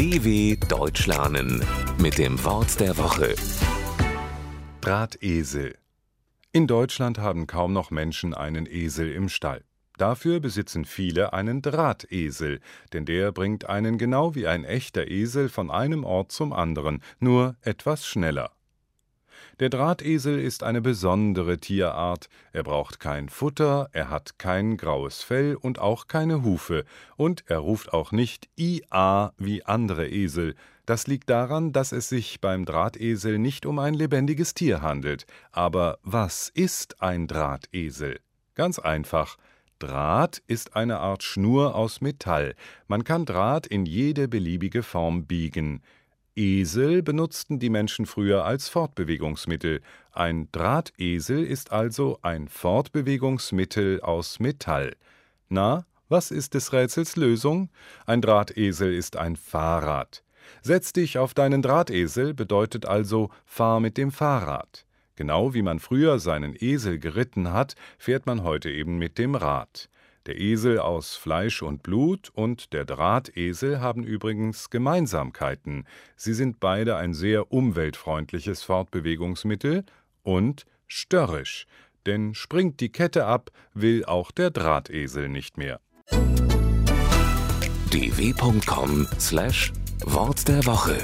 DW Deutsch lernen mit dem Wort der Woche. Drahtesel. In Deutschland haben kaum noch Menschen einen Esel im Stall. Dafür besitzen viele einen Drahtesel, denn der bringt einen genau wie ein echter Esel von einem Ort zum anderen, nur etwas schneller. Der Drahtesel ist eine besondere Tierart, er braucht kein Futter, er hat kein graues Fell und auch keine Hufe, und er ruft auch nicht IA wie andere Esel. Das liegt daran, dass es sich beim Drahtesel nicht um ein lebendiges Tier handelt. Aber was ist ein Drahtesel? Ganz einfach. Draht ist eine Art Schnur aus Metall. Man kann Draht in jede beliebige Form biegen. Esel benutzten die Menschen früher als Fortbewegungsmittel. Ein Drahtesel ist also ein Fortbewegungsmittel aus Metall. Na, was ist des Rätsels Lösung? Ein Drahtesel ist ein Fahrrad. Setz dich auf deinen Drahtesel bedeutet also fahr mit dem Fahrrad. Genau wie man früher seinen Esel geritten hat, fährt man heute eben mit dem Rad. Der Esel aus Fleisch und Blut und der Drahtesel haben übrigens Gemeinsamkeiten. Sie sind beide ein sehr umweltfreundliches Fortbewegungsmittel und störrisch, denn springt die Kette ab, will auch der Drahtesel nicht mehr. dw.com/wort der Woche